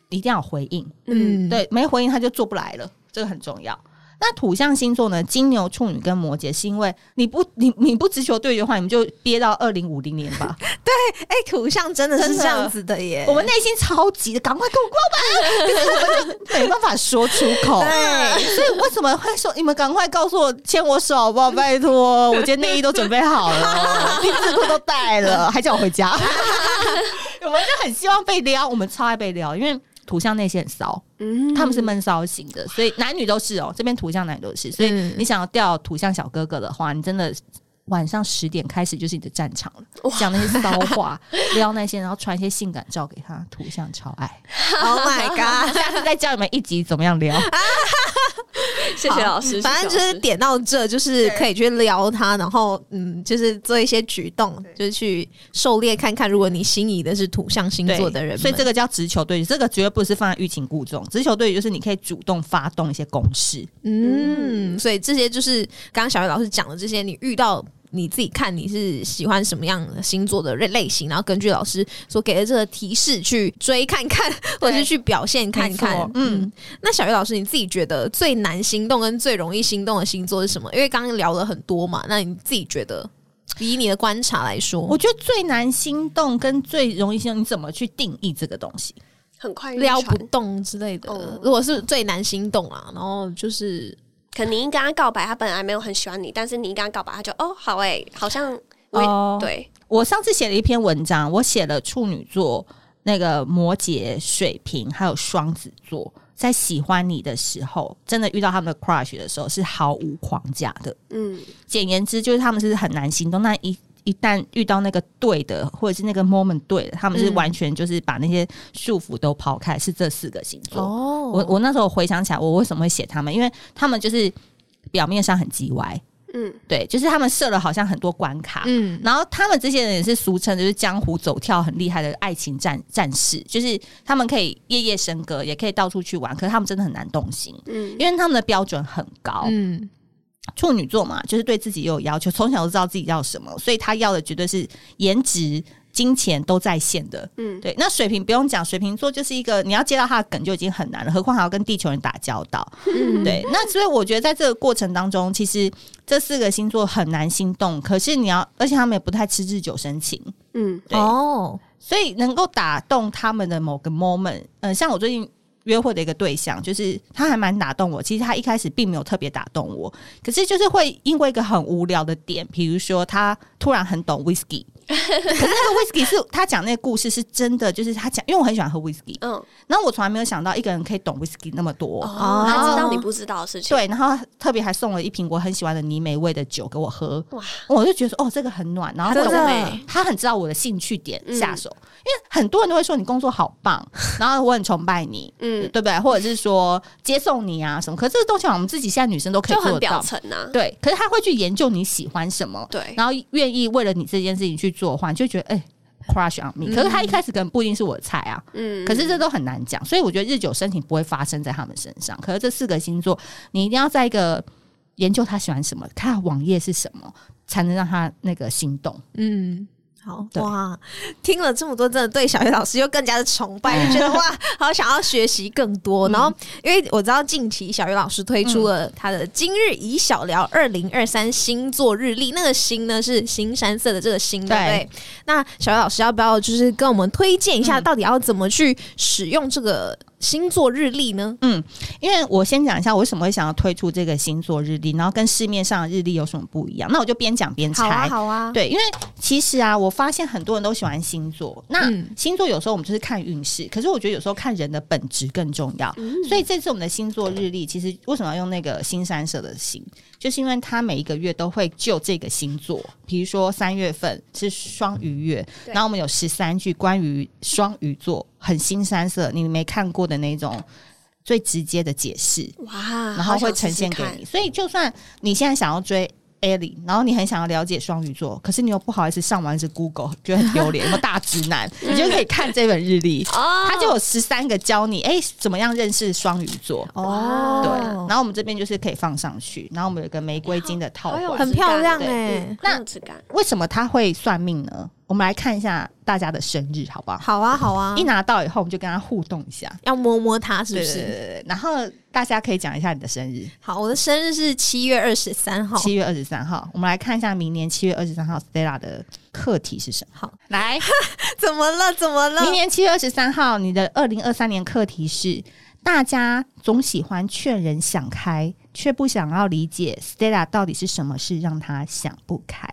一定要回应。嗯，对，没回应他就做不来了，这个很重要。那土象星座呢？金牛、处女跟摩羯，是因为你不你你不直球对决的话，你们就憋到二零五零年吧。对哎，土象真的是这样子的耶。我们内心超级的，赶快跟我告白，可是我们就没办法说出口。对，所以为什么会说你们赶快告诉我牵我手好不好？拜托，我今天内衣都准备好了，丁字裤都带了，还叫我回家。我们就很希望被撩，我们超爱被撩，因为土象那些很骚，嗯他们是闷骚型的，所以男女都是哦。这边土象男女都是，所以嗯你想要钓土象小哥哥的话，你真的。晚上十点开始就是你的战场了，讲那些骚话，撩那些，然后传一些性感照给他，土象超爱。Oh my god！下次再教你们一集怎么样撩。谢谢老师，反正就是点到这，就是可以去撩他，然后嗯，就是做一些举动，就是去狩猎看看，如果你心仪的是土象星座的人们，所以这个叫直球对决，这个绝对不是放在欲擒故纵。直球对决就是你可以主动发动一些攻势，嗯，所以这些就是刚刚小月老师讲的这些，你遇到。你自己看你是喜欢什么样的星座的类类型，然后根据老师所给的这个提示去追看看，或者是去表现看看。嗯，那小月老师你自己觉得最难心动跟最容易心动的星座是什么？因为刚刚聊了很多嘛，那你自己觉得，以你的观察来说，我觉得最难心动跟最容易心动，你怎么去定义这个东西？很快撩不动之类的。哦如果是最难心动啊，然后就是可能你一跟他告白，他本来没有很喜欢你，但是你一跟他告白，他就哦好哎、好像哦。对，我上次写了一篇文章，我写了处女座、那个摩羯、水瓶还有双子座，在喜欢你的时候，真的遇到他们的 crush 的时候，是毫无框架的。嗯，简言之，就是他们是很难行动，那一一旦遇到那个对的，或者是那个 moment 对的，他们是嗯。完全就是把那些束缚都抛开，是这四个星座。哦。我我那时候回想起来，我为什么会写他们？因为他们就是表面上很叽歪，嗯，对，就是他们设了好像很多关卡，嗯，然后他们这些人也是俗称就是江湖走跳很厉害的爱情战战士，就是他们可以夜夜笙歌，也可以到处去玩，可是他们真的很难动心，嗯，因为他们的标准很高。嗯，处女座嘛，就是对自己也有要求，从小就知道自己要什么，所以他要的绝对是颜值、金钱都在线的。嗯对。那水瓶不用讲，水瓶座就是一个你要接到他的梗就已经很难了，何况还要跟地球人打交道。嗯对，那所以我觉得在这个过程当中，其实这四个星座很难心动，可是你要，而且他们也不太吃日久生情，嗯，对哦，所以能够打动他们的某个 moment，嗯、像我最近。约会的一个对象，就是他还蛮打动我。其实他一开始并没有特别打动我，可是就是会因为一个很无聊的点，比如说他突然很懂 whisky，可是那个 whisky 是他讲那个故事是真的，就是他讲，因为我很喜欢喝 whisky，嗯，然后我从来没有想到一个人可以懂 whisky 那么多。哦，他知道你不知道的事情，，对，然后特别还送了一瓶我很喜欢的泥煤味的酒给我喝，哇，我就觉得说哦，这个很暖，然后真的懂欸他很知道我的兴趣点嗯。下手，因为很多人都会说你工作好棒，然后我很崇拜你，嗯，对不对？或者是说接送你啊什么，可是这个东西我们自己现在女生都可以就很表做得到，对。可是他会去研究你喜欢什么，对，然后愿意为了你这件事情去做的话，你就觉得哎。crush on me，可是他一开始可能不一定是我的菜啊，嗯，可是这都很难讲，所以我觉得日久生情不会发生在他们身上。可是这四个星座，你一定要在一个研究他喜欢什么，看网页是什么，才能让他那个心动。嗯。好哇，听了这么多，真的对小鱼老师又更加的崇拜，就 觉得哇，好想要学习更多。然后，因为我知道近期小鱼老师推出了他的“今日以小聊二零二三星座日历”，那个“星”呢是新山色的这个“星”，对不对？那小鱼老师要不要就是跟我们推荐一下，嗯到底要怎么去使用这个星座日历呢？嗯因为我先讲一下我为什么会想要推出这个星座日历，然后跟市面上的日历有什么不一样。那我就边讲边好啊，猜。好啊，对，因为其实啊，我发现很多人都喜欢星座。那嗯星座有时候我们就是看运势，可是我觉得有时候看人的本质更重要。所以这次我们的星座日历，其实为什么要用那个新三社的星，就是因为它每一个月都会就这个星座，比如说三月份是双鱼月，然后我们有十三句关于双鱼座很新三色，你没看过的那种最直接的解释。哇，然后会呈现给你。所以，就算你现在想要追 Ellie，然后你很想要了解双鱼座，可是你又不好意思上完是 Google，觉得很丢脸，有没有大直男？你就可以看这本日历，哦，它就有十三个教你哎、怎么样认识双鱼座。哦，对，然后我们这边就是可以放上去，然后我们有一个玫瑰金的套。很漂亮哎、质感，为什么他会算命呢？我们来看一下大家的生日，好不好？好啊，好啊一，拿到以后，我们就跟他互动一下，要摸摸他是不是？对对对。然后大家可以讲一下你的生日。好，我的生日是七月二十三号。七月二十三号，我们来看一下明年七月二十三号 Stella 的课题是什么。好，来，怎么了？怎么了？明年七月二十三号，你的二零二三年课题是：大家总喜欢劝人想开，却不想要理解 Stella 到底是什么事让他想不开。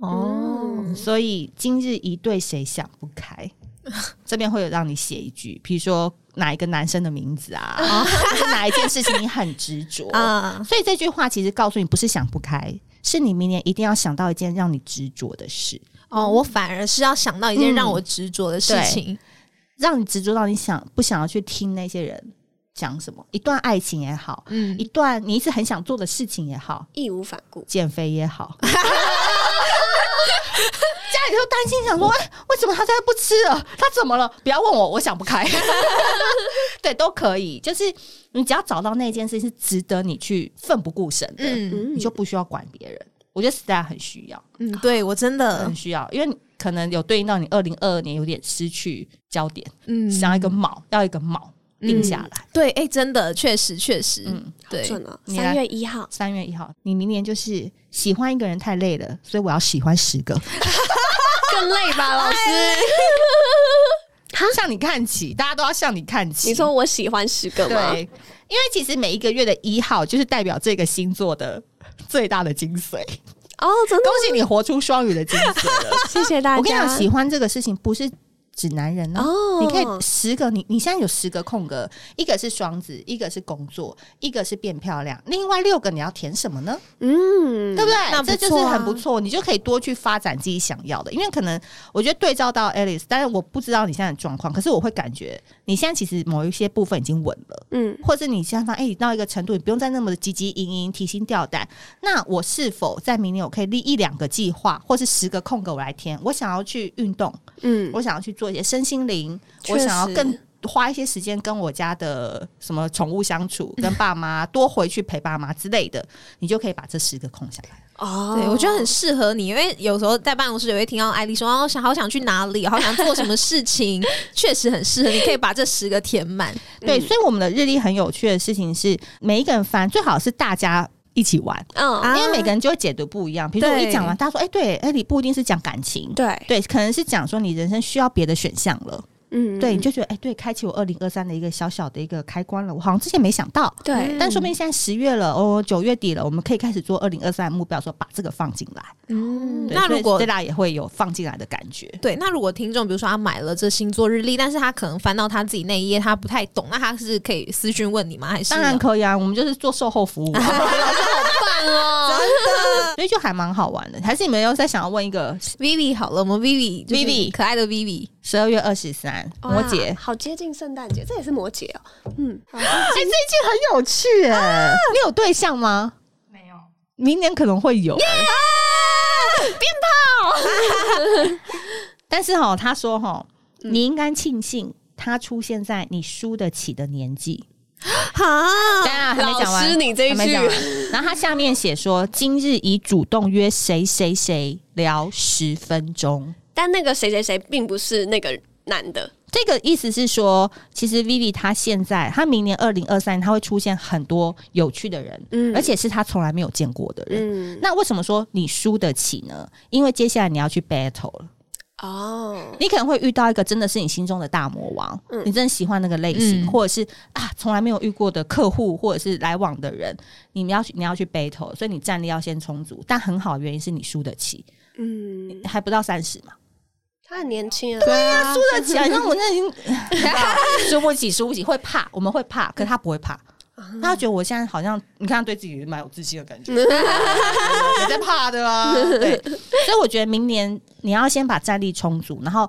哦，所以今日一对谁想不开？这边会有让你写一句，比如说哪一个男生的名字啊，哪一件事情你很执着 啊，所以这句话其实告诉你，不是想不开，是你明年一定要想到一件让你执着的事，哦，我反而是要想到一件让我执着的事情。让你执着到你想不想要去听那些人讲什么。一段爱情也好，嗯一段你一直很想做的事情也好，义无反顾。减肥也好。家里头担心，想说，哎、为什么他现在不吃了？他怎么了？不要问我，我想不开。对，都可以，就是你只要找到那件事是值得你去奋不顾身的，你就不需要管别人。我觉得 Star 很需要，嗯，对我真的很，需要，因为可能有对应到你二零二二年有点失去焦点，嗯想要一个锚，要一个锚定下来。对，哎，真的，确实，确实，嗯，对，准了，三月一号，三月一号，你明年就是喜欢一个人太累了，所以我要喜欢十个。更累吧，老师？向你看齐，大家都要向你看齐。你说我喜欢十个吗？对，因为其实每一个月的一号就是代表这个星座的最大的精髓。哦，真的恭，喜你活出双鱼的精髓了！谢谢大家。我跟你讲，喜欢这个事情不是指男人哦。哦，你可以十个，你你现在有十个空格，一个是双子，一个是工作，一个是变漂亮，另外六个你要填什么呢？嗯，对不对？这就是很不错，你就可以多去发展自己想要的。因为可能我觉得对照到 Alice，但是我不知道你现在的状况，可是我会感觉你现在其实某一些部分已经稳了。嗯，或是你现在发现，哎、到一个程度，你不用再那么的汲汲营营、提心吊胆。那我是否在明年我可以立一两个计划，或是十个空格我来填？我想要去运动，嗯，我想要去做一些身心灵，我想要更花一些时间跟我家的什么宠物相处，跟爸妈 多回去陪爸妈之类的，你就可以把这十个空下来。哦对，我觉得很适合你，因为有时候在办公室也会听到艾丽说：“哦，想好想去哪里，好想做什么事情。”确实很适合，你可以把这十个填满。对，嗯所以我们的日历很有趣的事情是，每一个人翻最好是大家一起玩，因为每个人就会解读不一样。比如说我一讲完，大家说：“哎、对，哎，你不一定是讲感情。”对，对，可能是讲说你人生需要别的选项了，嗯，对，你就觉得哎、对，开启我二零二三的一个小小的一个开关了，我好像之前没想到，对，但说不定现在十月了，哦，九月底了，我们可以开始做二零二三目标，说把这个放进来。嗯，那如果对大家也会有放进来的感觉。对，那如果听众比如说他买了这星座日历，但是他可能翻到他自己那一页，他不太懂，那他是可以私讯问你吗？还是当然可以啊，我们就是做售后服务、好，棒哦，所以就还蛮好玩的。还是你们又在想要问一个 Vivi 好了，我们 Vivi Vivi 可爱的 Vivi，十二月二十三摩羯，好接近圣诞节，这也是摩羯哦，嗯，哎、这一季很有趣哎、你有对象吗？没有，明年可能会有。鞭炮！但是哈，他说哈，你应该庆幸他出现在你输得起的年纪。哈，当然还没讲完，老师你这一句。然后他下面写说，今日已主动约谁谁谁聊十分钟。但那个谁谁谁并不是那个男的，这个意思是说，其实 Vivi 他现在，他明年二零二三，他会出现很多有趣的人，嗯而且是他从来没有见过的人。嗯，那为什么说你输得起呢？因为接下来你要去 battle 了，哦，你可能会遇到一个真的是你心中的大魔王，嗯你真的喜欢那个类型，嗯或者是啊从来没有遇过的客户，或者是来往的人，你们要去你要去 battle，所以你战力要先充足。但很好，的原因是你输得起，嗯，还不到三十嘛，他很年轻啊，对啊，输得起啊！那我那已经 输不起，输不起，会怕，我们会怕，可他不会怕。他觉得我现在好像，你看他对自己蛮有自信的感觉，也在怕的啊。对，所以我觉得明年你要先把战力充足，然后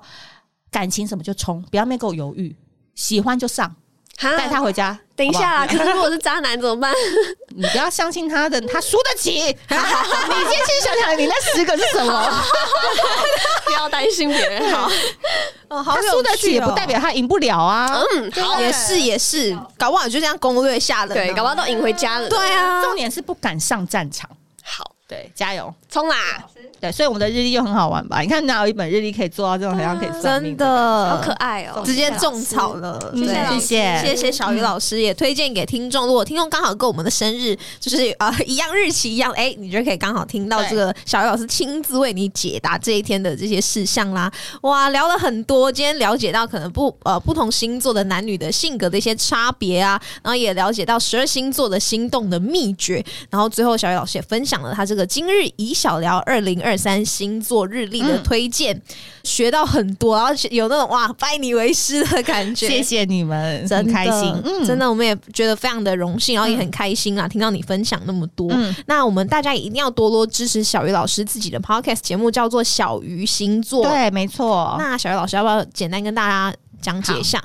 感情什么就冲，不要没给我犹豫，喜欢就上，哈带他回家。等一下可是如果是渣男怎么办？你不要相信他的，他输得起。你先去想想，你那十个是什么？不要担心别人，好，哦，好他输得起，也不代表他赢不了啊。嗯，好，也是也是，搞不好就这样攻略下了。对，搞不好都赢回家了，对，啊，重点是不敢上战场。好，对，加油！冲啦，对，所以我们的日历就很好玩吧？你看哪有一本日历可以做到这种好像可以算命真的的好可爱哦，直接种草了，嗯对谢谢谢谢小鱼老师，也推荐给听众。如果听众刚好跟我们的生日就是呃一样日期一样，哎、你就可以刚好听到这个小鱼老师亲自为你解答这一天的这些事项啦。哇，聊了很多，今天了解到可能不呃不同星座的男女的性格的一些差别啊，然后也了解到十二星座的心动的秘诀，然后最后小鱼老师也分享了他这个今日以小聊二零二三星座日历的推荐，学到很多，然后有那种哇拜你为师的感觉。谢谢你们，真开心，嗯真的，我们也觉得非常的荣幸，然后也很开心啊，听到你分享那么多。嗯那我们大家也一定要多多支持小鱼老师自己的 podcast 节目，叫做《小鱼星座》。对，没错。那小鱼老师要不要简单跟大家讲解一下？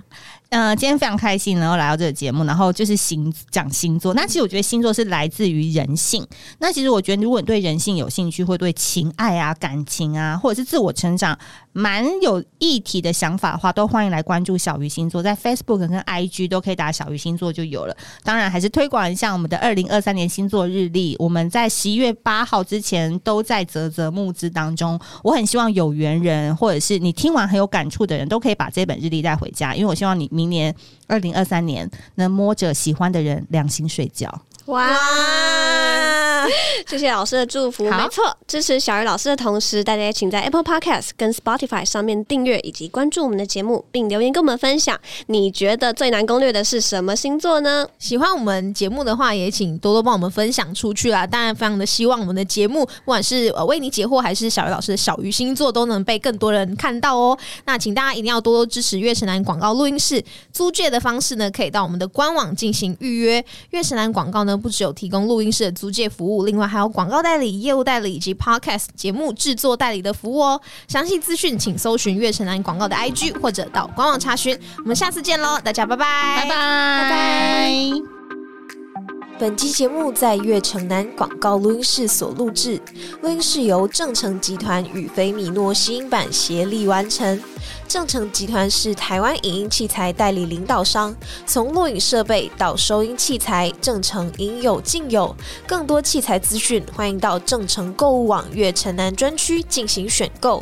呃，今天非常开心能够来到这个节目，然后就是星讲星座。那其实我觉得星座是来自于人性。那其实我觉得，如果你对人性有兴趣，会对情爱啊、感情啊，或者是自我成长蛮有议题的想法的话，都欢迎来关注小鱼星座，在 Facebook 跟 IG 都可以打小鱼星座就有了。当然，还是推广一下我们的二零二三年星座日历，我们在十一月八号之前都在泽泽募资当中。我很希望有缘人，或者是你听完很有感触的人，都可以把这本日历带回家，因为我希望你明年二零二三年能摸着喜欢的人良心睡觉。哇！哇，谢谢老师的祝福。没错，支持小鱼老师的同时，大家也请在 Apple Podcast 跟 Spotify 上面订阅以及关注我们的节目，并留言跟我们分享，你觉得最难攻略的是什么星座呢？喜欢我们节目的话，也请多多帮我们分享出去啦。当然，非常的希望我们的节目，不管是呃为你解惑，还是小鱼老师的小鱼星座，都能被更多人看到哦。那请大家一定要多多支持月神南广告录音室租借的方式呢，可以到我们的官网进行预约。月神南广告呢，呢，不只有提供录音室的租借服务，另外还有广告代理、业务代理以及 Podcast 节目制作代理的服务哦。详细资讯请搜寻月城南广告的 IG 或者到官网查询。我们下次见喽，大家拜拜，拜拜，拜拜。本期节目在悦城南广告录音室所录制，录音室由正成集团与菲米诺吸音版协力完成。正成集团是台湾影音器材代理领导商，从录影设备到收音器材，正成应有尽有。更多器材资讯，欢迎到正成购物网悦城南专区进行选购。